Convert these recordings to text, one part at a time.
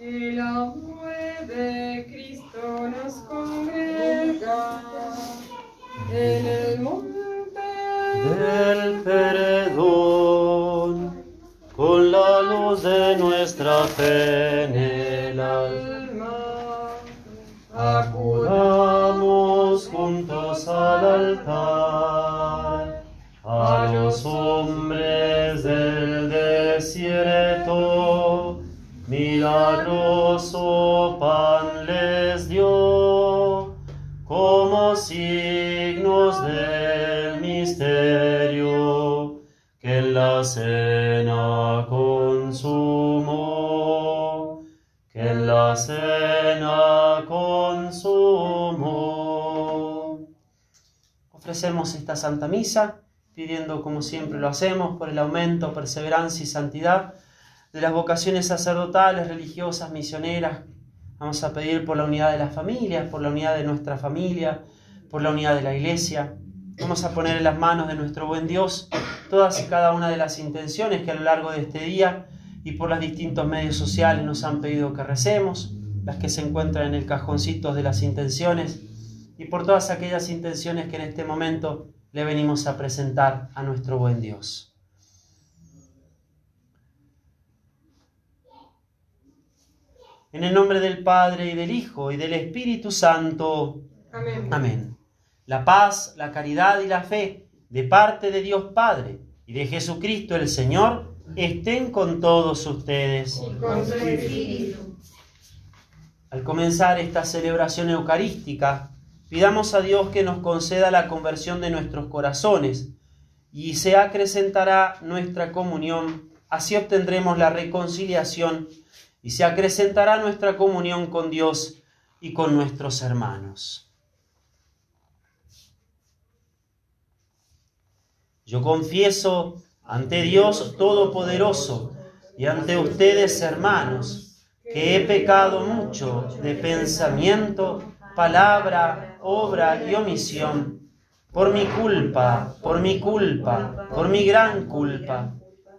El amor de Cristo nos congrega en el monte del perdón, con la luz de nuestra fe milagroso pan les dio como signos del misterio que en la cena consumó, que en la cena consumó. Ofrecemos esta Santa Misa pidiendo como siempre lo hacemos por el aumento, perseverancia y santidad de las vocaciones sacerdotales, religiosas, misioneras. Vamos a pedir por la unidad de las familias, por la unidad de nuestra familia, por la unidad de la iglesia. Vamos a poner en las manos de nuestro buen Dios todas y cada una de las intenciones que a lo largo de este día y por los distintos medios sociales nos han pedido que recemos, las que se encuentran en el cajoncito de las intenciones y por todas aquellas intenciones que en este momento le venimos a presentar a nuestro buen Dios. En el nombre del Padre y del Hijo y del Espíritu Santo. Amén. Amén. La paz, la caridad y la fe de parte de Dios Padre y de Jesucristo el Señor estén con todos ustedes. Y con su espíritu. Al comenzar esta celebración eucarística, pidamos a Dios que nos conceda la conversión de nuestros corazones y se acrecentará nuestra comunión, así obtendremos la reconciliación y se acrecentará nuestra comunión con Dios y con nuestros hermanos. Yo confieso ante Dios Todopoderoso y ante ustedes, hermanos, que he pecado mucho de pensamiento, palabra, obra y omisión, por mi culpa, por mi culpa, por mi gran culpa.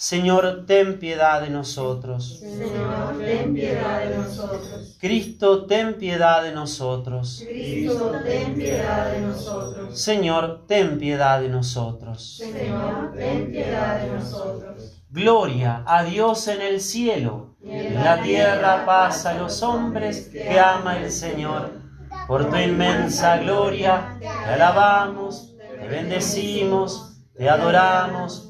Señor, ten piedad de nosotros. Señor, ten piedad de nosotros. Cristo, ten piedad de nosotros. Cristo, ten piedad de nosotros. Señor, ten piedad de nosotros. Señor, ten piedad de nosotros. Gloria a Dios en el cielo, en la tierra paz a los hombres que ama el Señor. Por tu inmensa gloria te alabamos, te bendecimos, te adoramos,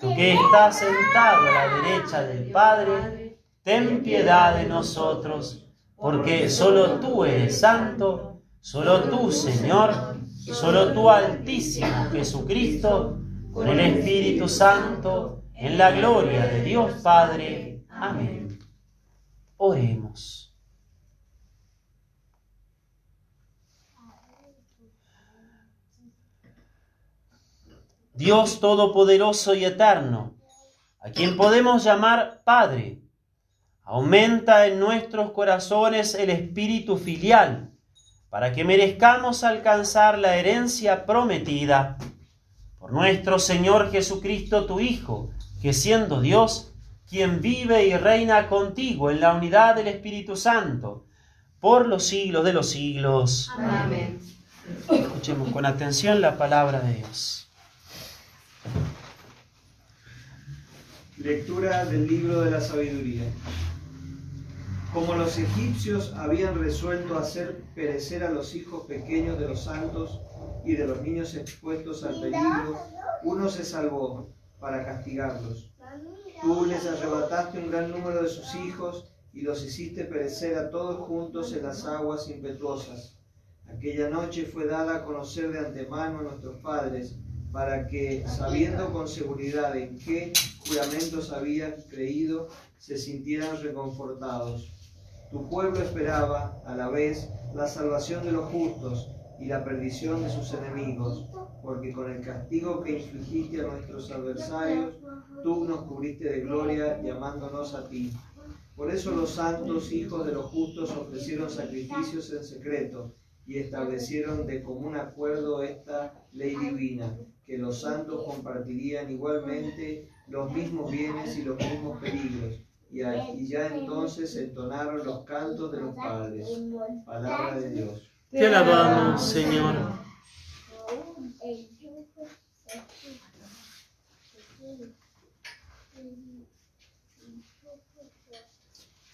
Tú que estás sentado a la derecha del Padre, ten piedad de nosotros, porque solo tú eres santo, solo tú, Señor, solo tú, Altísimo Jesucristo, con el Espíritu Santo, en la gloria de Dios Padre. Amén. Oremos. Dios Todopoderoso y Eterno, a quien podemos llamar Padre, aumenta en nuestros corazones el espíritu filial, para que merezcamos alcanzar la herencia prometida. Por nuestro Señor Jesucristo, tu Hijo, que siendo Dios, quien vive y reina contigo en la unidad del Espíritu Santo, por los siglos de los siglos. Amén. Escuchemos con atención la palabra de Dios. Lectura del libro de la sabiduría. Como los egipcios habían resuelto hacer perecer a los hijos pequeños de los santos y de los niños expuestos al peligro, uno se salvó para castigarlos. Tú les arrebataste un gran número de sus hijos y los hiciste perecer a todos juntos en las aguas impetuosas. Aquella noche fue dada a conocer de antemano a nuestros padres, para que, sabiendo con seguridad en qué juramentos habían creído, se sintieran reconfortados. Tu pueblo esperaba, a la vez, la salvación de los justos y la perdición de sus enemigos, porque con el castigo que infligiste a nuestros adversarios, tú nos cubriste de gloria llamándonos a ti. Por eso los santos hijos de los justos ofrecieron sacrificios en secreto y establecieron de común acuerdo esta ley divina, los santos compartirían igualmente los mismos bienes y los mismos peligros. Y, y ya entonces entonaron los cantos de los padres. Palabra de Dios. Te alabamos, Señor.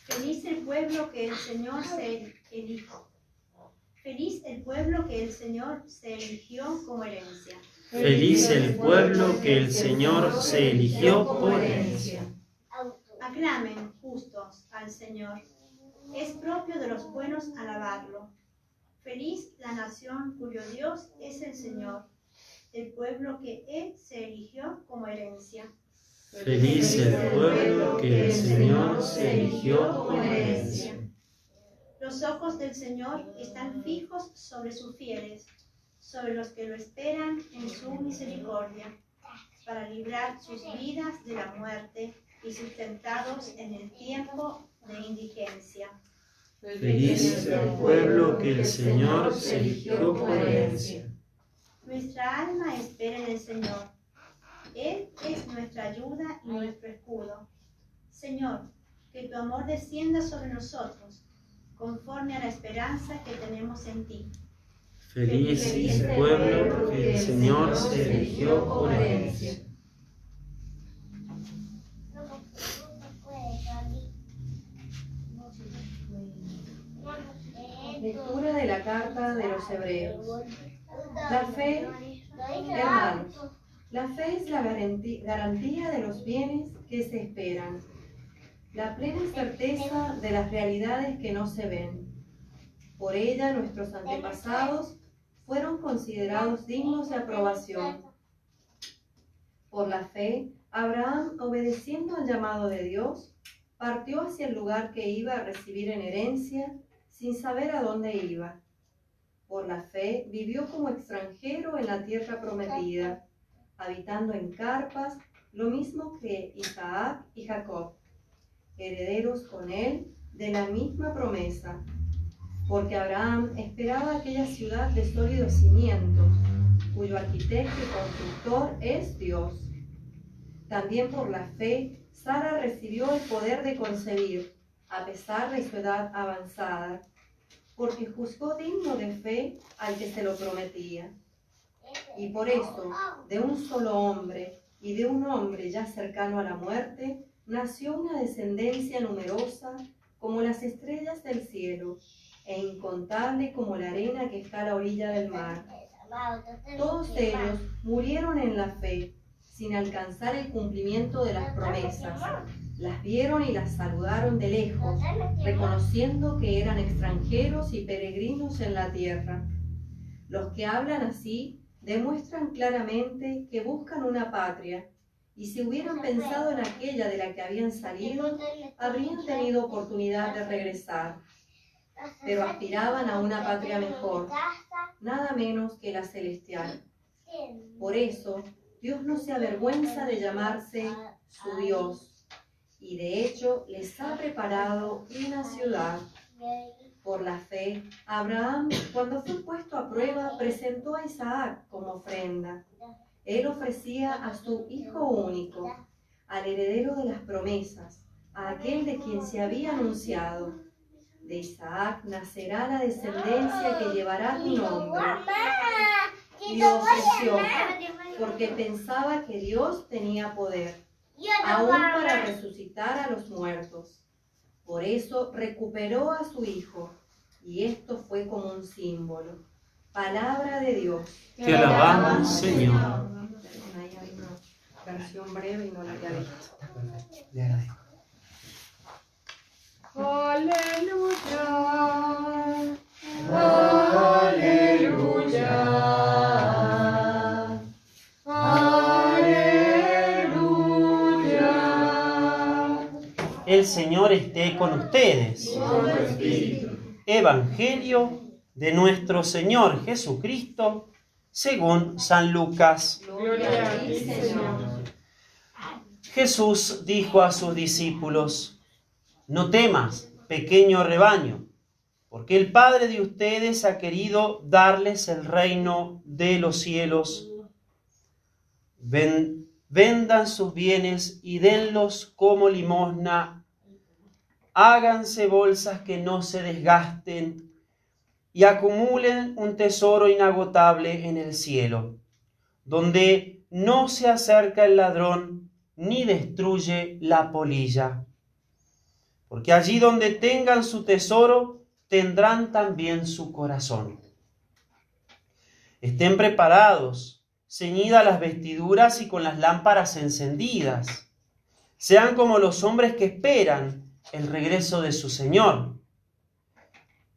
Feliz el pueblo que el Señor se eligió. Feliz el pueblo que el Señor se eligió como herencia. Feliz el pueblo que el Señor se eligió por herencia. Aclamen justos al Señor. Es propio de los buenos alabarlo. Feliz la nación cuyo Dios es el Señor, el pueblo que Él se eligió como herencia. Feliz el pueblo que el Señor se eligió como herencia. Los ojos del Señor están fijos sobre sus fieles, sobre los que lo esperan en su misericordia, para librar sus vidas de la muerte y sustentados en el tiempo de indigencia. Feliz el pueblo que el Señor se eligió por herencia. Nuestra alma espera en el Señor. Él es nuestra ayuda y nuestro escudo. Señor, que tu amor descienda sobre nosotros, conforme a la esperanza que tenemos en ti. Feliz el pueblo que el Señor se eligió por herencia. Lectura de la carta de los Hebreos. La fe, hermanos, la fe es la garantía de los bienes que se esperan, la plena certeza de las realidades que no se ven. Por ella nuestros antepasados fueron considerados dignos de aprobación. Por la fe, Abraham, obedeciendo al llamado de Dios, partió hacia el lugar que iba a recibir en herencia sin saber a dónde iba. Por la fe vivió como extranjero en la tierra prometida, habitando en carpas, lo mismo que Isaac y Jacob, herederos con él de la misma promesa, porque Abraham esperaba aquella ciudad de sólidos cimientos, cuyo arquitecto y constructor es Dios. También por la fe, Sara recibió el poder de concebir a pesar de su edad avanzada, porque juzgó digno de fe al que se lo prometía. Y por eso, de un solo hombre y de un hombre ya cercano a la muerte, nació una descendencia numerosa como las estrellas del cielo e incontable como la arena que está a la orilla del mar. Todos ellos murieron en la fe, sin alcanzar el cumplimiento de las promesas las vieron y las saludaron de lejos, reconociendo que eran extranjeros y peregrinos en la tierra. Los que hablan así demuestran claramente que buscan una patria, y si hubieran pensado en aquella de la que habían salido, habrían tenido oportunidad de regresar. Pero aspiraban a una patria mejor, nada menos que la celestial. Por eso, Dios no se avergüenza de llamarse su Dios y de hecho les ha preparado una ciudad. Por la fe, Abraham, cuando fue puesto a prueba, presentó a Isaac como ofrenda. Él ofrecía a su hijo único, al heredero de las promesas, a aquel de quien se había anunciado. De Isaac nacerá la descendencia que llevará tu nombre. Y ofreció, porque pensaba que Dios tenía poder aún para resucitar a los muertos. Por eso recuperó a su hijo, y esto fue como un símbolo. Palabra de Dios. Te alabamos, Señor. Una versión breve y no la había visto. Le agradezco. Aleluya. Aleluya. El Señor esté con ustedes. Evangelio de nuestro Señor Jesucristo según San Lucas. Gloria a ti, Señor. Jesús dijo a sus discípulos, no temas, pequeño rebaño, porque el Padre de ustedes ha querido darles el reino de los cielos. Ven- vendan sus bienes y denlos como limosna. Háganse bolsas que no se desgasten y acumulen un tesoro inagotable en el cielo, donde no se acerca el ladrón ni destruye la polilla. Porque allí donde tengan su tesoro, tendrán también su corazón. Estén preparados, ceñidas las vestiduras y con las lámparas encendidas. Sean como los hombres que esperan el regreso de su Señor,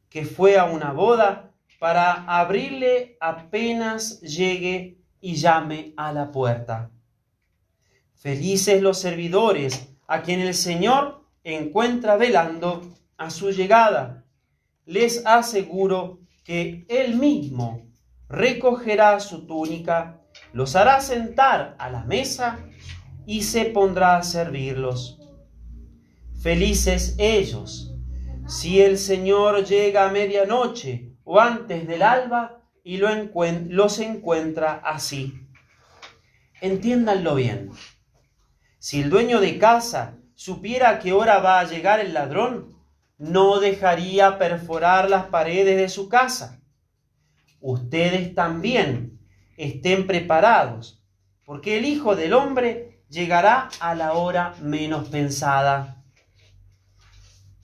que fue a una boda para abrirle apenas llegue y llame a la puerta. Felices los servidores a quien el Señor encuentra velando a su llegada. Les aseguro que Él mismo recogerá su túnica, los hará sentar a la mesa y se pondrá a servirlos. Felices ellos, si el Señor llega a medianoche o antes del alba y los encuentra así. Entiéndanlo bien. Si el dueño de casa supiera a qué hora va a llegar el ladrón, no dejaría perforar las paredes de su casa. Ustedes también estén preparados, porque el Hijo del Hombre llegará a la hora menos pensada.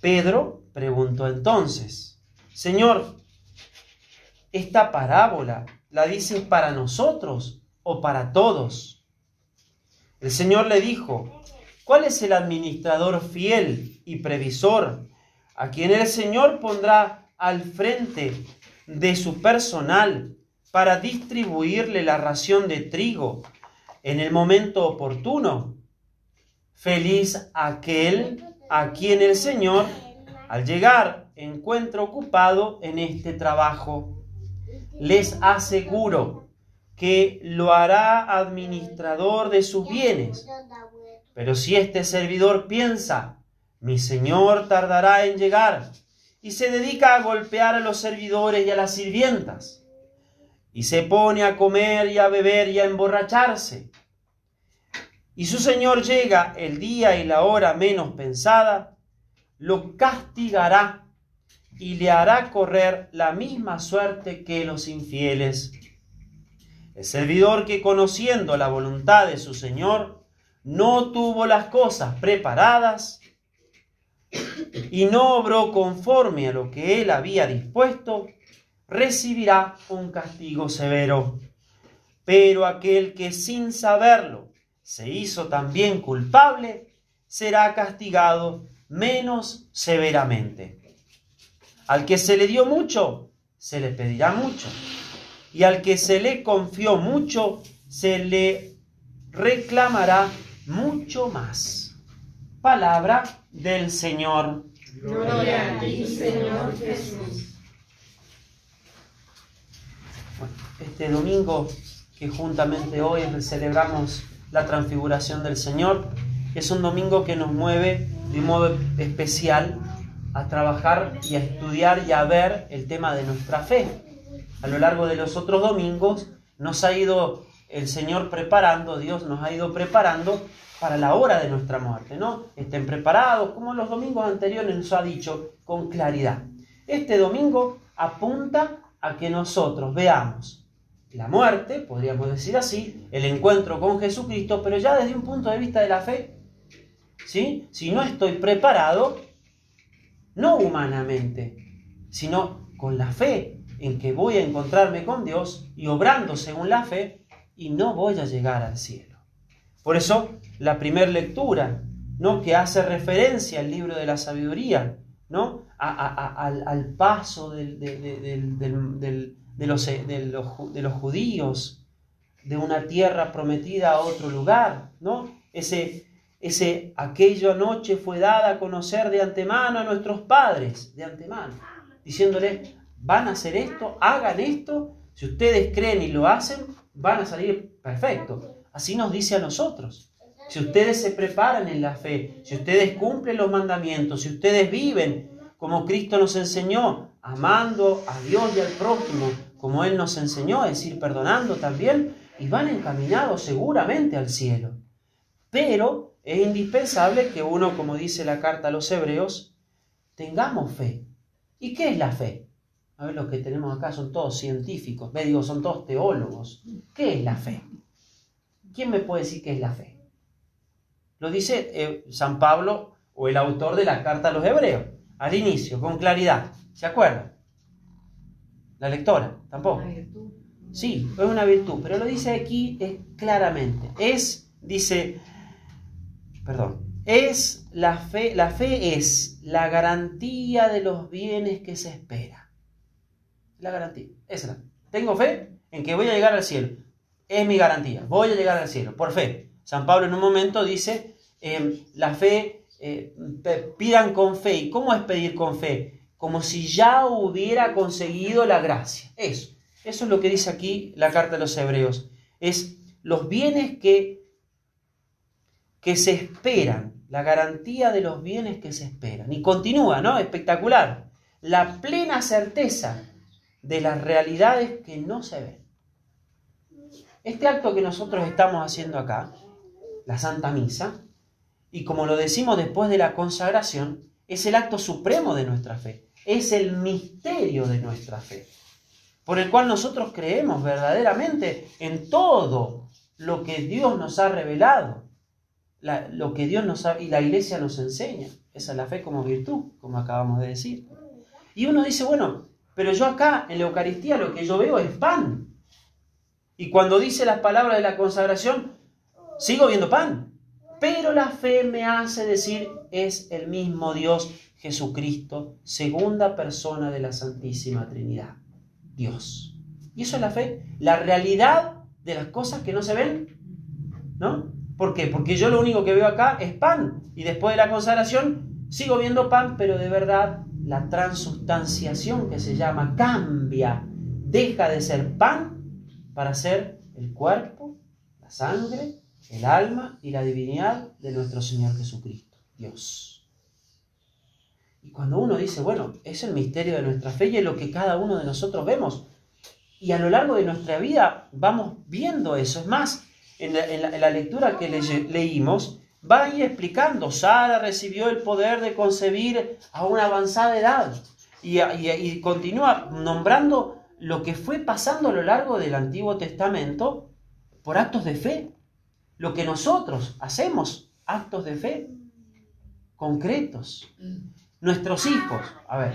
Pedro preguntó entonces, Señor, ¿esta parábola la dices para nosotros o para todos? El Señor le dijo, ¿cuál es el administrador fiel y previsor a quien el Señor pondrá al frente de su personal para distribuirle la ración de trigo en el momento oportuno? Feliz aquel a quien el Señor, al llegar, encuentra ocupado en este trabajo. Les aseguro que lo hará administrador de sus bienes. Pero si este servidor piensa, mi señor tardará en llegar, y se dedica a golpear a los servidores y a las sirvientas, y se pone a comer y a beber y a emborracharse, y su señor llega el día y la hora menos pensada, lo castigará y le hará correr la misma suerte que los infieles. El servidor que conociendo la voluntad de su Señor no tuvo las cosas preparadas y no obró conforme a lo que él había dispuesto, recibirá un castigo severo. Pero aquel que sin saberlo se hizo también culpable, será castigado menos severamente. Al que se le dio mucho, se le pedirá mucho y al que se le confió mucho, se le reclamará mucho más. Palabra del Señor. Gloria a ti, Señor Jesús. Bueno, Este domingo que juntamente hoy celebramos la transfiguración del Señor, es un domingo que nos mueve de un modo especial a trabajar y a estudiar y a ver el tema de nuestra fe. A lo largo de los otros domingos nos ha ido el Señor preparando, Dios nos ha ido preparando para la hora de nuestra muerte, ¿no? Estén preparados, como los domingos anteriores nos ha dicho con claridad. Este domingo apunta a que nosotros veamos la muerte, podríamos decir así, el encuentro con Jesucristo, pero ya desde un punto de vista de la fe. ¿Sí? Si no estoy preparado, no humanamente, sino con la fe, en que voy a encontrarme con Dios y obrando según la fe y no voy a llegar al cielo. Por eso, la primera lectura, ¿no? que hace referencia al libro de la sabiduría, ¿no? al, paso de, los, de los judíos de una tierra prometida a otro lugar, ¿no? Ese, ese, aquella noche fue dada a conocer de antemano a nuestros padres, de antemano, diciéndole, van a hacer esto, hagan esto, si ustedes creen y lo hacen, van a salir perfectos. Así nos dice a nosotros. Si ustedes se preparan en la fe, si ustedes cumplen los mandamientos, si ustedes viven como Cristo nos enseñó, amando a Dios y al prójimo, como Él nos enseñó, es decir, perdonando también, y van encaminados seguramente al cielo. Pero es indispensable que uno, como dice la carta a los hebreos, tengamos fe. ¿Y qué es la fe? A ver, los que tenemos acá son todos científicos, me digo, son todos teólogos. ¿Qué es la fe? ¿Quién me puede decir qué es la fe? Lo dice eh, San Pablo o el autor de la carta a los hebreos, al inicio, con claridad. ¿Se acuerdan? La lectora, tampoco. Sí, es una virtud, pero lo dice aquí es claramente. Es, dice, perdón, es la fe, la fe es la garantía de los bienes que se espera. La garantía, esa Tengo fe en que voy a llegar al cielo. Es mi garantía, voy a llegar al cielo, por fe. San Pablo en un momento dice, em, la fe, eh, pidan con fe. ¿Y cómo es pedir con fe? Como si ya hubiera conseguido la gracia. Eso. Eso es lo que dice aquí la carta de los hebreos. Es los bienes que, que se esperan, la garantía de los bienes que se esperan. Y continúa, ¿no? Espectacular. La plena certeza de las realidades que no se ven. Este acto que nosotros estamos haciendo acá, la Santa Misa, y como lo decimos después de la consagración, es el acto supremo de nuestra fe, es el misterio de nuestra fe por el cual nosotros creemos verdaderamente en todo lo que Dios nos ha revelado, lo que Dios nos ha, y la iglesia nos enseña. Esa es la fe como virtud, como acabamos de decir. Y uno dice, bueno, pero yo acá en la Eucaristía lo que yo veo es pan. Y cuando dice las palabras de la consagración, sigo viendo pan. Pero la fe me hace decir, es el mismo Dios Jesucristo, segunda persona de la Santísima Trinidad. Dios. Y eso es la fe, la realidad de las cosas que no se ven, ¿no? ¿Por qué? Porque yo lo único que veo acá es pan y después de la consagración sigo viendo pan, pero de verdad la transustanciación que se llama cambia, deja de ser pan para ser el cuerpo, la sangre, el alma y la divinidad de nuestro Señor Jesucristo, Dios. Y cuando uno dice, bueno, es el misterio de nuestra fe y es lo que cada uno de nosotros vemos. Y a lo largo de nuestra vida vamos viendo eso. Es más, en la, lectura que leímos, va a ir explicando, Sara recibió el poder de concebir a una avanzada edad. Y, continúa nombrando lo que fue pasando a lo largo del Antiguo Testamento por actos de fe. Lo que nosotros hacemos, actos de fe concretos. Nuestros hijos, a ver,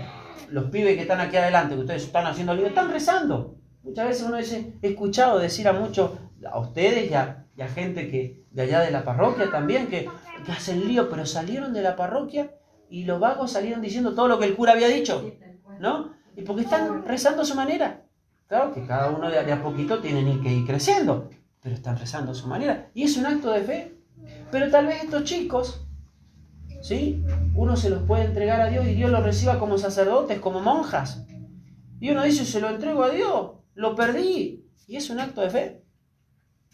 los pibes que están aquí adelante, que ustedes están haciendo lío, están rezando. Muchas veces uno dice, he escuchado decir a muchos, a ustedes y a, gente que de allá de la parroquia también, que, que hacen lío, pero salieron de la parroquia y los vagos salieron diciendo todo lo que el cura había dicho, ¿no? Y porque están rezando a su manera. Claro que cada uno de, de a poquito tiene que ir creciendo, pero están rezando a su manera. Y es un acto de fe. Pero tal vez estos chicos ¿sí? Uno se los puede entregar a Dios y Dios los reciba como sacerdotes, como monjas. Y uno dice, se lo entrego a Dios, lo perdí. Y es un acto de fe.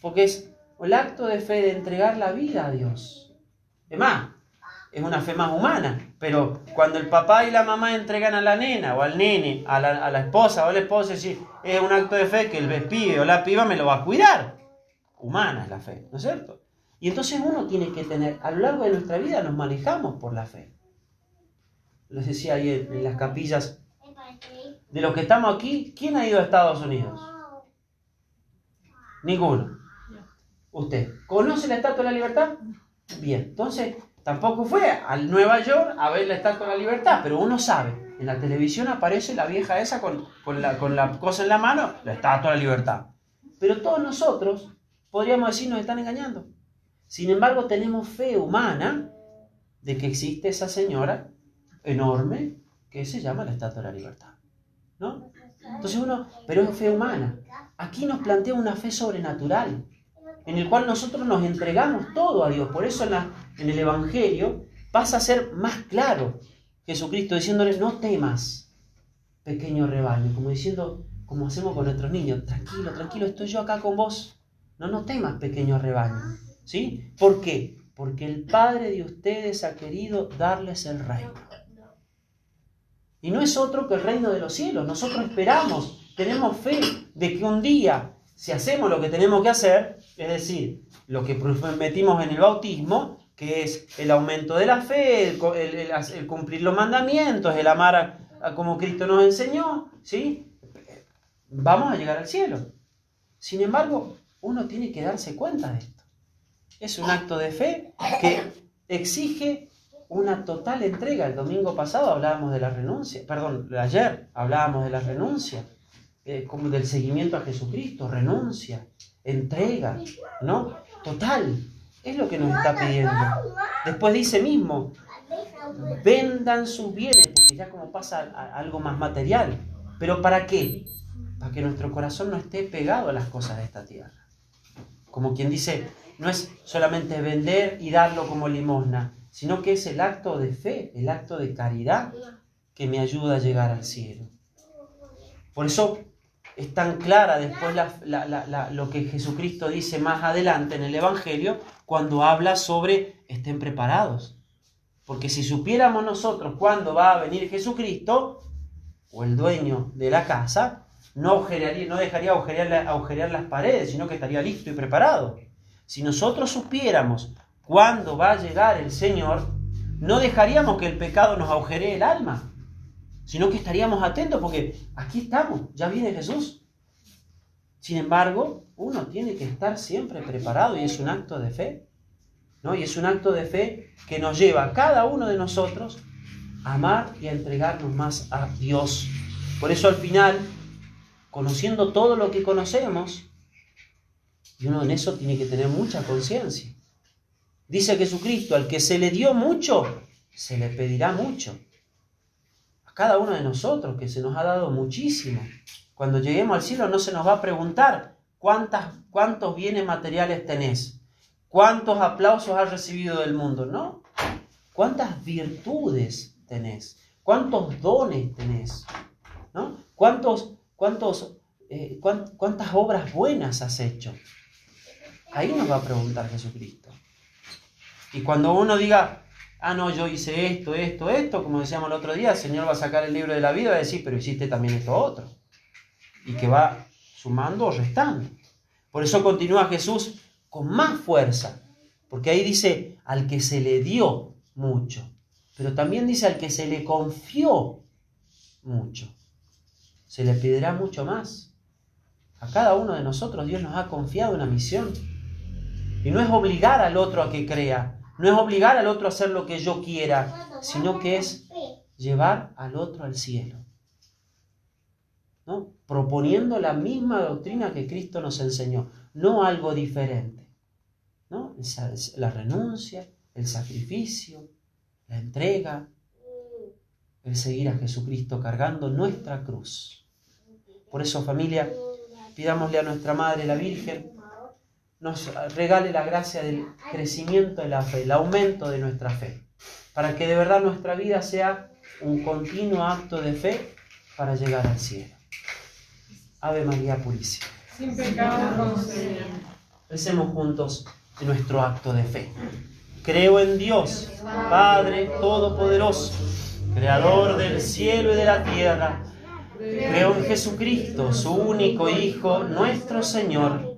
Porque es el acto de fe de entregar la vida a Dios. Es más, es una fe más humana. Pero cuando el papá y la mamá entregan a la nena o al nene, a la, esposa o al esposo, es es un acto de fe que el pibe o la piba me lo va a cuidar. Humana es la fe, ¿no es cierto? Y entonces uno tiene que tener, a lo largo de nuestra vida nos manejamos por la fe. Les decía ahí en, las capillas, de los que estamos aquí, ¿quién ha ido a Estados Unidos? Ninguno. ¿Usted conoce la Estatua de la Libertad? Bien, entonces tampoco fue a Nueva York a ver la Estatua de la Libertad, pero uno sabe. En la televisión aparece la vieja esa con, la, con la cosa en la mano, la estatua de la libertad. Pero todos nosotros, podríamos decir, nos están engañando. Sin embargo, tenemos fe humana de que existe esa señora enorme que se llama la Estatua de la Libertad. ¿No? Entonces uno, pero es fe humana. Aquí nos plantea una fe sobrenatural, en el cual nosotros nos entregamos todo a Dios. Por eso en, el Evangelio pasa a ser más claro Jesucristo diciéndole, no temas, pequeño rebaño, como diciendo, como hacemos con nuestros niños, tranquilo, tranquilo, estoy yo acá con vos. No, no temas, pequeño rebaño. ¿Sí? ¿Por qué? Porque el Padre de ustedes ha querido darles el reino. Y no es otro que el reino de los cielos. Nosotros esperamos, tenemos fe de que un día, si hacemos lo que tenemos que hacer, es decir, lo que prometimos en el bautismo, que es el aumento de la fe, el, cumplir los mandamientos, el amar a, como Cristo nos enseñó, ¿sí? Vamos a llegar al cielo. Sin embargo, uno tiene que darse cuenta de esto. Es un acto de fe que exige una total entrega. El domingo pasado hablábamos de la renuncia, perdón, ayer hablábamos de la renuncia, eh, como del seguimiento a Jesucristo, renuncia, entrega, ¿no? Total, es lo que nos está pidiendo. Después dice mismo, vendan sus bienes, porque ya como pasa algo más material. ¿Pero para qué? Para que nuestro corazón no esté pegado a las cosas de esta tierra. Como quien dice, no es solamente vender y darlo como limosna, sino que es el acto de fe, el acto de caridad que me ayuda a llegar al cielo. Por eso es tan clara después lo que Jesucristo dice más adelante en el Evangelio cuando habla sobre estén preparados. Porque si supiéramos nosotros cuándo va a venir Jesucristo, o el dueño de la casa, no, dejaría agujerear las paredes, sino que estaría listo y preparado. Si nosotros supiéramos cuando va a llegar el Señor, no dejaríamos que el pecado nos agujeree el alma, sino que estaríamos atentos porque aquí estamos, ya viene Jesús. Sin embargo, uno tiene que estar siempre preparado y es un acto de fe, ¿no? Y es un acto de fe que nos lleva a cada uno de nosotros a amar y a entregarnos más a Dios. Por eso al final, conociendo todo lo que conocemos, y uno en eso tiene que tener mucha conciencia. Dice Jesucristo, al que se le dio mucho, se le pedirá mucho. A cada uno de nosotros que se nos ha dado muchísimo. Cuando lleguemos al cielo no se nos va a preguntar cuántas, cuántos bienes materiales tenés, cuántos aplausos has recibido del mundo, ¿no? ¿Cuántas virtudes tenés? ¿Cuántos dones tenés? ¿No? ¿Cuántos, cuántos, eh, ¿Cuántas obras buenas has hecho? Ahí nos va a preguntar Jesucristo. Y cuando uno diga, ah, no, yo hice esto, esto, esto, como decíamos el otro día, el Señor va a sacar el libro de la vida y va a decir, pero hiciste también esto otro. Y que va sumando o restando. Por eso continúa Jesús con más fuerza, porque ahí dice, al que se le dio mucho, pero también dice al que se le confió mucho. Se le pedirá mucho más. A cada uno de nosotros Dios nos ha confiado una misión. Y no es obligar al otro a que crea, no es obligar al otro a hacer lo que yo quiera, sino que es llevar al otro al cielo. ¿no? Proponiendo la misma doctrina que Cristo nos enseñó, no algo diferente. ¿no? La renuncia, el sacrificio, la entrega, el seguir a Jesucristo cargando nuestra cruz. Por eso familia, pidámosle a nuestra Madre la Virgen nos regale la gracia del crecimiento de la fe, el aumento de nuestra fe, para que de verdad nuestra vida sea un continuo acto de fe para llegar al cielo. Ave María Purísima. Sin pecado Recemos juntos nuestro acto de fe. Creo en Dios, Padre Todopoderoso, Creador del cielo y de la tierra. Creo en Jesucristo, su único Hijo, nuestro Señor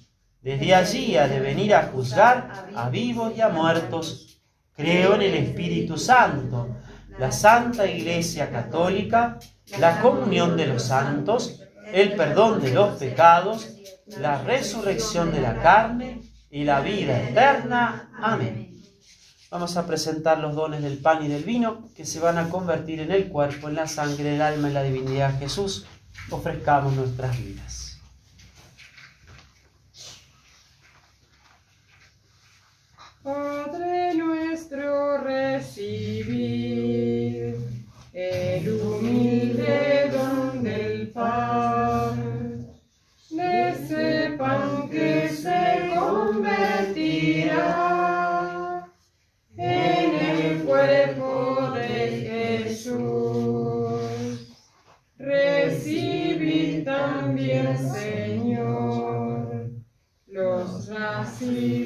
Desde allí ha de venir a juzgar a vivos y a muertos. Creo en el Espíritu Santo, la Santa Iglesia Católica, la comunión de los santos, el perdón de los pecados, la resurrección de la carne y la vida eterna. Amén. Vamos a presentar los dones del pan y del vino que se van a convertir en el cuerpo, en la sangre, el alma y la divinidad de Jesús. Ofrezcamos nuestras vidas. Padre nuestro, recibir el humilde don del pan, de ese pan que se convertirá en el cuerpo de Jesús. Recibid también, Señor, los racimos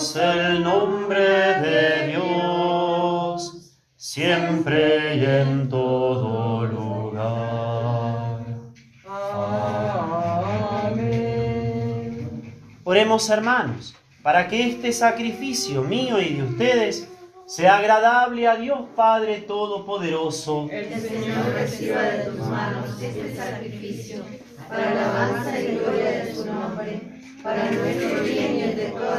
El nombre de Dios, siempre y en todo lugar. Amén. Oremos hermanos, para que este sacrificio mío y de ustedes sea agradable a Dios Padre Todopoderoso. El Señor reciba de tus manos este sacrificio para alabanza y gloria de su nombre, para nuestro bien y el de iglesia.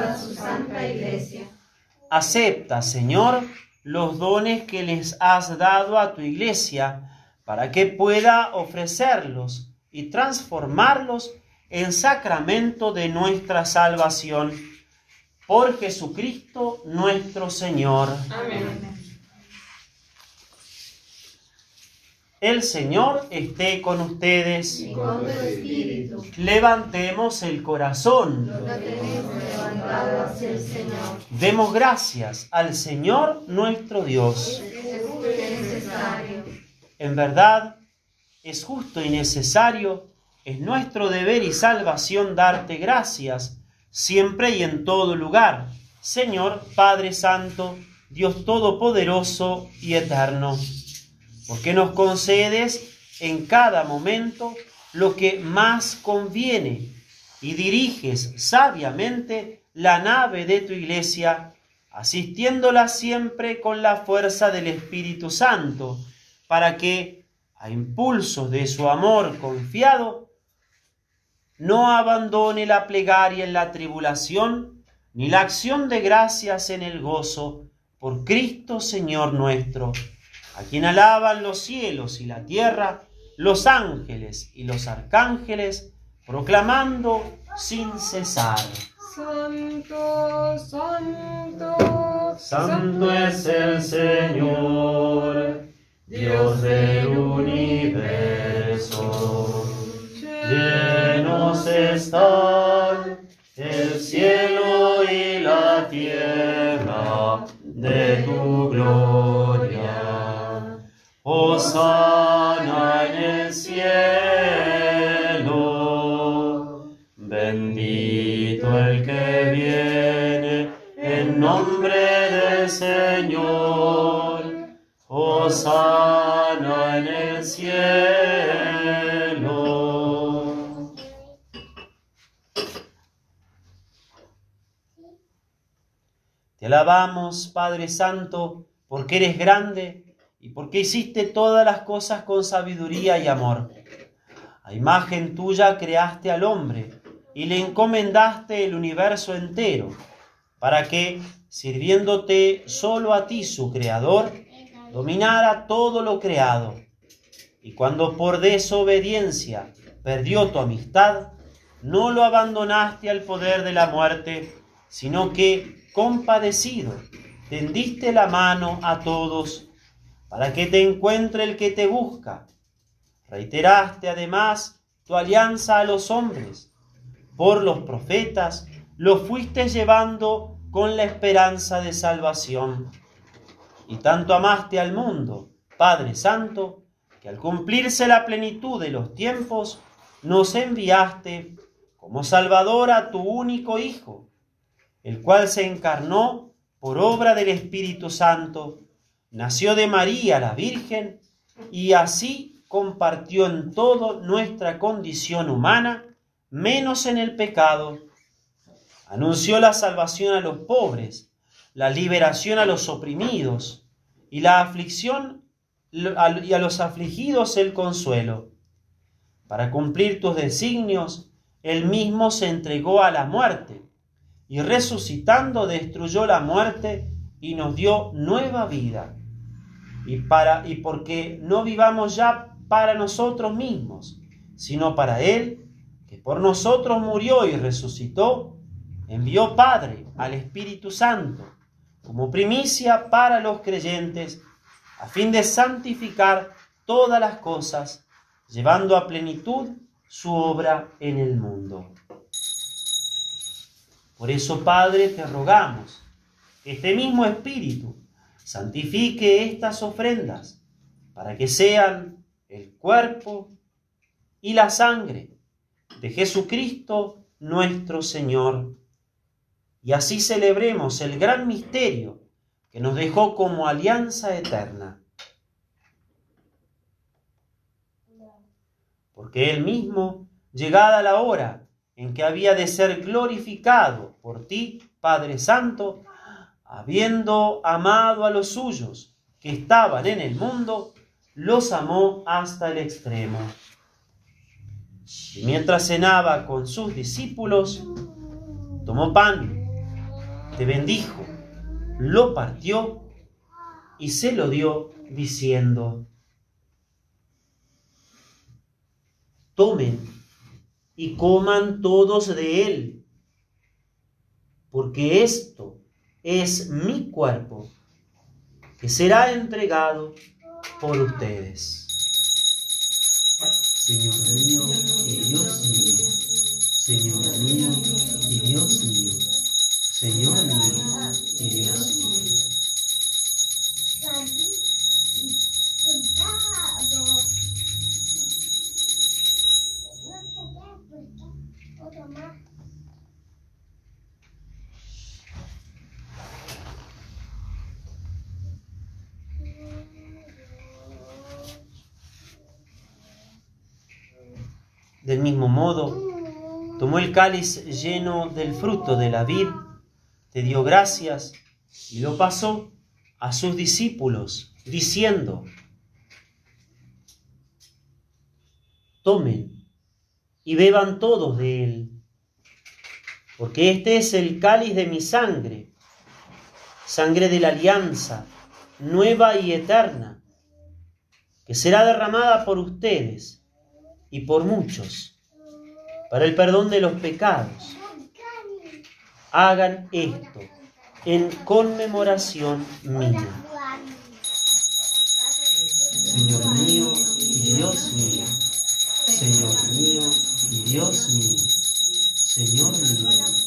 Acepta, Señor, los dones que les has dado a tu iglesia, para que pueda ofrecerlos y transformarlos en sacramento de nuestra salvación. Por Jesucristo nuestro Señor. Amén. El Señor esté con ustedes. Y con tu espíritu, Levantemos el corazón. lo tenemos levantado hacia el Señor. Demos gracias al Señor nuestro Dios. Es justo y necesario. En verdad, es justo y necesario, es nuestro deber y salvación darte gracias, siempre y en todo lugar, Señor Padre Santo, Dios Todopoderoso y Eterno, porque nos concedes en cada momento lo que más conviene y diriges sabiamente la nave de tu iglesia, asistiéndola siempre con la fuerza del Espíritu Santo, para que, a impulsos de su amor confiado, no abandone la plegaria en la tribulación, ni la acción de gracias en el gozo, por Cristo Señor nuestro, a quien alaban los cielos y la tierra, los ángeles y los arcángeles, proclamando sin cesar. Santo, santo, Santo es el Señor, Dios del universo. Llenos están el cielo y la tierra de tu gloria. Hosana en el cielo. Bendito el que viene en nombre del Señor. Hosana en el cielo. Te alabamos, Padre Santo, porque eres grande y porque hiciste todas las cosas con sabiduría y amor. A imagen tuya creaste al hombre y le encomendaste el universo entero. para que, sirviéndote solo a ti, su Creador, dominara todo lo creado. Y cuando por desobediencia perdió tu amistad, no lo abandonaste al poder de la muerte, sino que, compadecido, tendiste la mano a todos para que te encuentre el que te busca. Reiteraste además tu alianza a los hombres. Por los profetas lo fuiste llevando con la esperanza de salvación. Y tanto amaste al mundo, Padre Santo, que al cumplirse la plenitud de los tiempos, nos enviaste como Salvador a tu único Hijo, el cual se encarnó por obra del Espíritu Santo, nació de María la Virgen y así compartió en todo nuestra condición humana, menos en el pecado. Anunció la salvación a los pobres, la liberación a los oprimidos y la aflicción y a los afligidos el consuelo. Para cumplir tus designios, él mismo se entregó a la muerte y resucitando destruyó la muerte y nos dio nueva vida. Y para y porque no vivamos ya para nosotros mismos, sino para él que por nosotros murió y resucitó, envió Padre al Espíritu Santo como primicia para los creyentes, a fin de santificar todas las cosas, llevando a plenitud su obra en el mundo. Por eso, Padre, te rogamos que este mismo Espíritu santifique estas ofrendas para que sean el cuerpo y la sangre de Jesucristo nuestro Señor. Y así celebremos el gran misterio que nos dejó como alianza eterna porque él mismo, llegada la hora en que había de ser glorificado por ti, Padre Santo, habiendo amado a los suyos que estaban en el mundo, los amó hasta el extremo. Y mientras cenaba con sus discípulos, tomó pan, te bendijo, lo partió y se lo dio diciendo, tomen y coman todos de él, porque esto es mi cuerpo, que será entregado por ustedes. Señor mío y Dios mío, Señor mío y Dios mío, Señor mío y Dios mío. Del mismo modo, tomó el cáliz lleno del fruto de la vid, te dio gracias y lo pasó a sus discípulos, diciendo, tomen y beban todos de él, porque este es el cáliz de mi sangre, sangre de la alianza, nueva y eterna, que será derramada por ustedes y por muchos para el perdón de los pecados. Hagan esto en conmemoración mía. Señor mío y Dios mío, Señor mío y Dios mío, Señor mío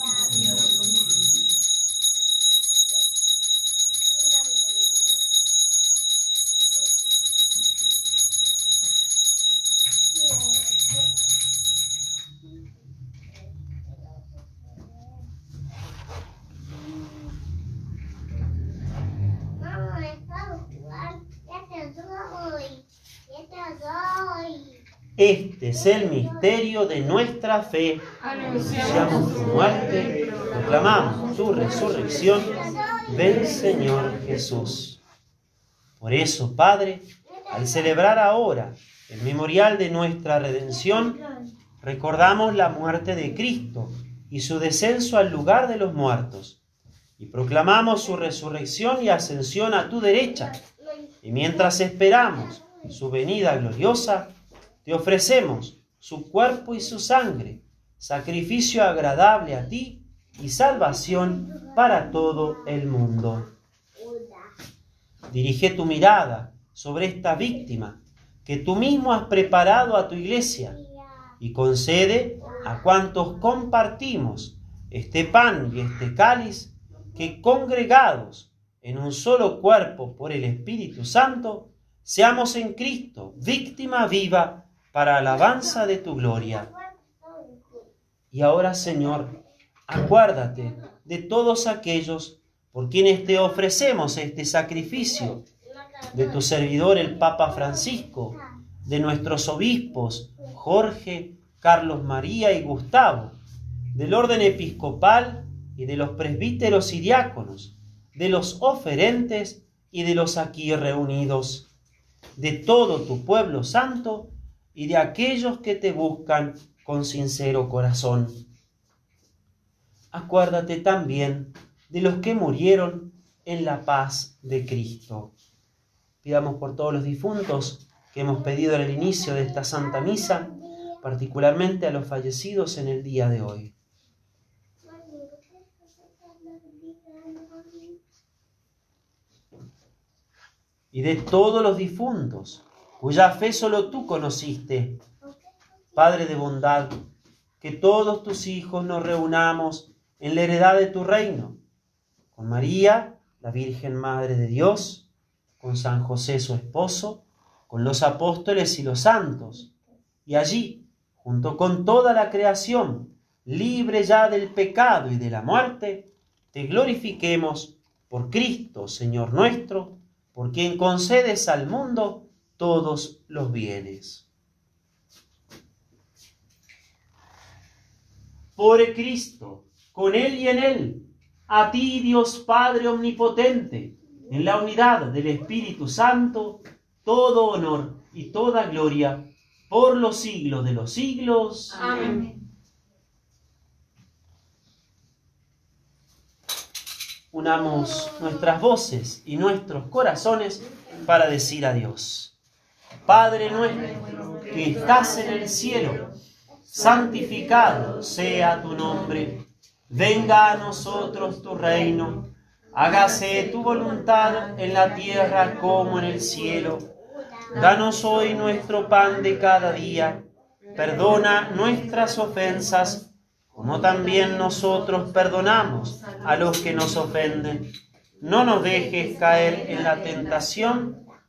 es el misterio de nuestra fe. Anunciamos tu muerte, proclamamos tu resurrección. Ven, Señor Jesús. Por eso, Padre, al celebrar ahora el memorial de nuestra redención, recordamos la muerte de Cristo y su descenso al lugar de los muertos, y proclamamos su resurrección y ascensión a tu derecha. Y mientras esperamos su venida gloriosa, te ofrecemos su cuerpo y su sangre, sacrificio agradable a ti y salvación para todo el mundo. Dirige tu mirada sobre esta víctima que tú mismo has preparado a tu iglesia y concede a cuantos compartimos este pan y este cáliz que congregados en un solo cuerpo por el Espíritu Santo, seamos en Cristo víctima viva para alabanza de tu gloria. Y ahora, Señor, acuérdate de todos aquellos por quienes te ofrecemos este sacrificio, de tu servidor el Papa Francisco, de nuestros obispos Jorge, Carlos María y Gustavo, del orden episcopal y de los presbíteros y diáconos, de los oferentes y de los aquí reunidos, de todo tu pueblo santo y de aquellos que te buscan con sincero corazón. Acuérdate también de los que murieron en la paz de Cristo. Pidamos por todos los difuntos que hemos pedido en el inicio de esta Santa Misa, particularmente a los fallecidos en el día de hoy. Y de todos los difuntos, cuya fe solo tú conociste, Padre de bondad, que todos tus hijos nos reunamos en la heredad de tu reino, con María, la Virgen Madre de Dios, con San José su esposo, con los apóstoles y los santos, y allí, junto con toda la creación, libre ya del pecado y de la muerte, te glorifiquemos por Cristo, Señor nuestro, por quien concedes al mundo todos los bienes. Por Cristo, con Él y en Él, a ti Dios Padre Omnipotente, en la unidad del Espíritu Santo, todo honor y toda gloria por los siglos de los siglos. Amén. Unamos nuestras voces y nuestros corazones para decir adiós. Padre nuestro que estás en el cielo, santificado sea tu nombre. Venga a nosotros tu reino. Hágase tu voluntad en la tierra como en el cielo. Danos hoy nuestro pan de cada día. Perdona nuestras ofensas, como también nosotros perdonamos a los que nos ofenden. No nos dejes caer en la tentación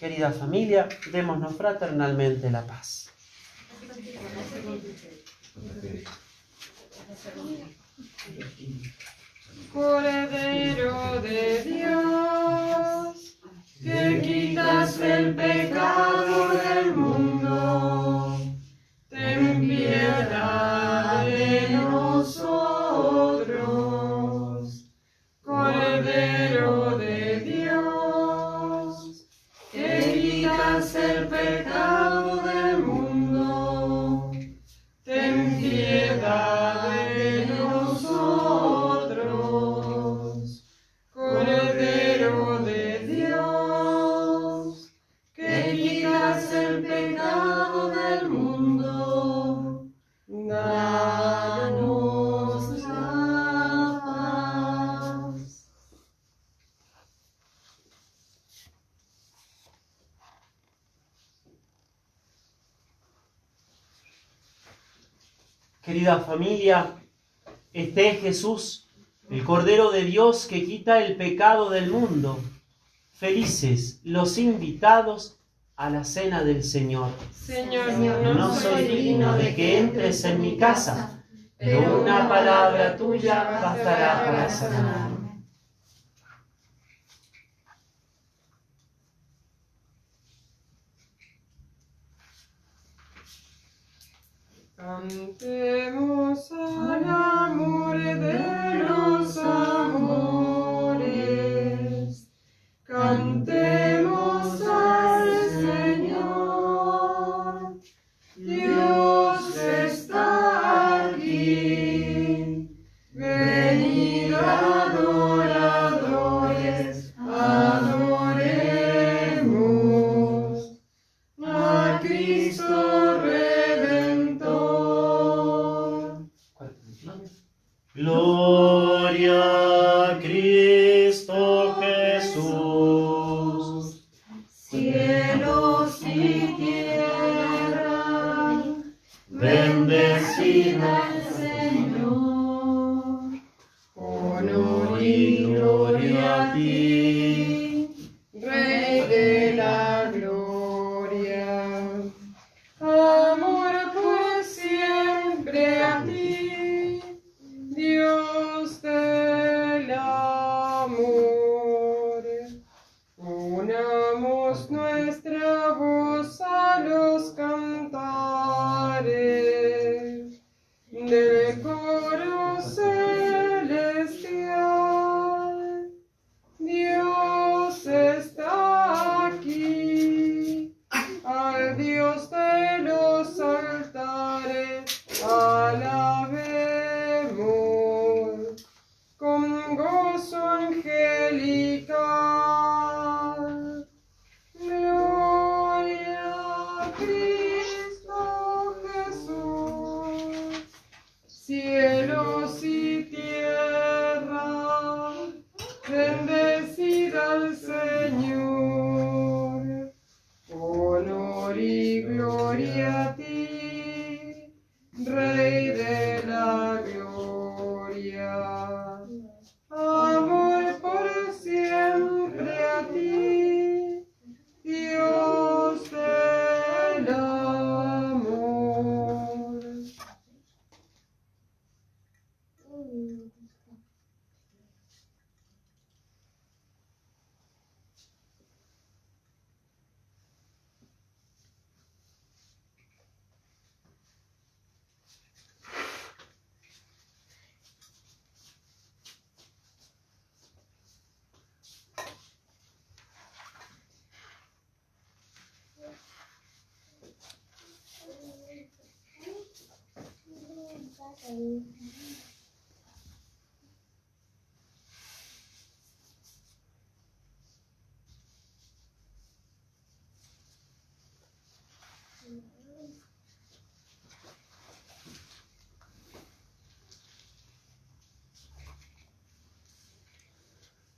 Querida familia, démonos fraternalmente la paz. Cordero de Dios, que quitas el pecado del mundo, ten piedad de nosotros. Querida familia, este es Jesús, el Cordero de Dios que quita el pecado del mundo. Felices los invitados a la cena del Señor. Señor, No soy digno de que entres en mi casa, pero una palabra tuya bastará para sanarme. Cantemos al amor de los amores.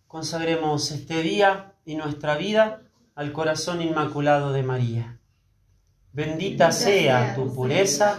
Consagremos este día y nuestra vida al corazón inmaculado de María. Bendita sea tu pureza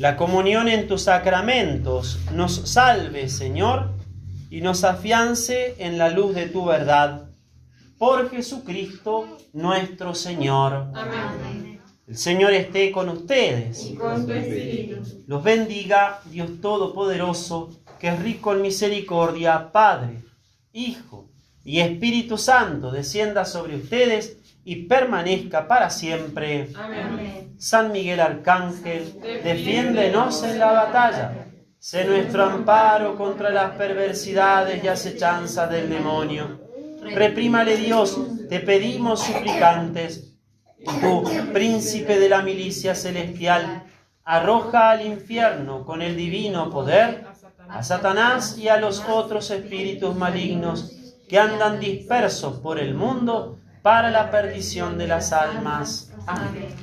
La comunión en tus sacramentos nos salve, Señor, y nos afiance en la luz de tu verdad. Por Jesucristo nuestro Señor. Amén. El Señor esté con ustedes. Y con tu espíritu. Los bendiga Dios Todopoderoso, que es rico en misericordia, Padre, Hijo y Espíritu Santo, descienda sobre ustedes y permanezca para siempre. Amén. San Miguel Arcángel, defiéndenos en la batalla. Sé nuestro amparo contra las perversidades y acechanzas del demonio. Reprímale Dios, te pedimos suplicantes. Tú, príncipe de la milicia celestial, arroja al infierno con el divino poder a Satanás y a los otros espíritus malignos que andan dispersos por el mundo para la perdición de las almas. Amén.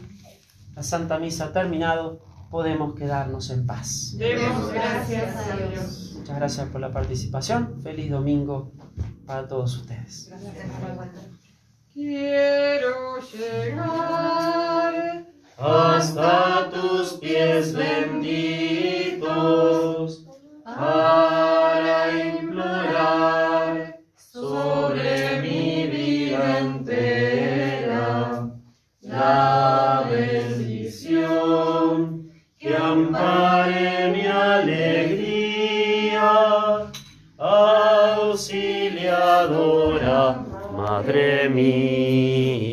La Santa Misa ha terminado, podemos quedarnos en paz. Demos gracias a Dios. Muchas gracias por la participación. Feliz domingo para todos ustedes. Quiero llegar hasta tus pies benditos para implorar sobre mi vida entera, la bendición que ampare mi alegría, auxiliadora, Madre mía.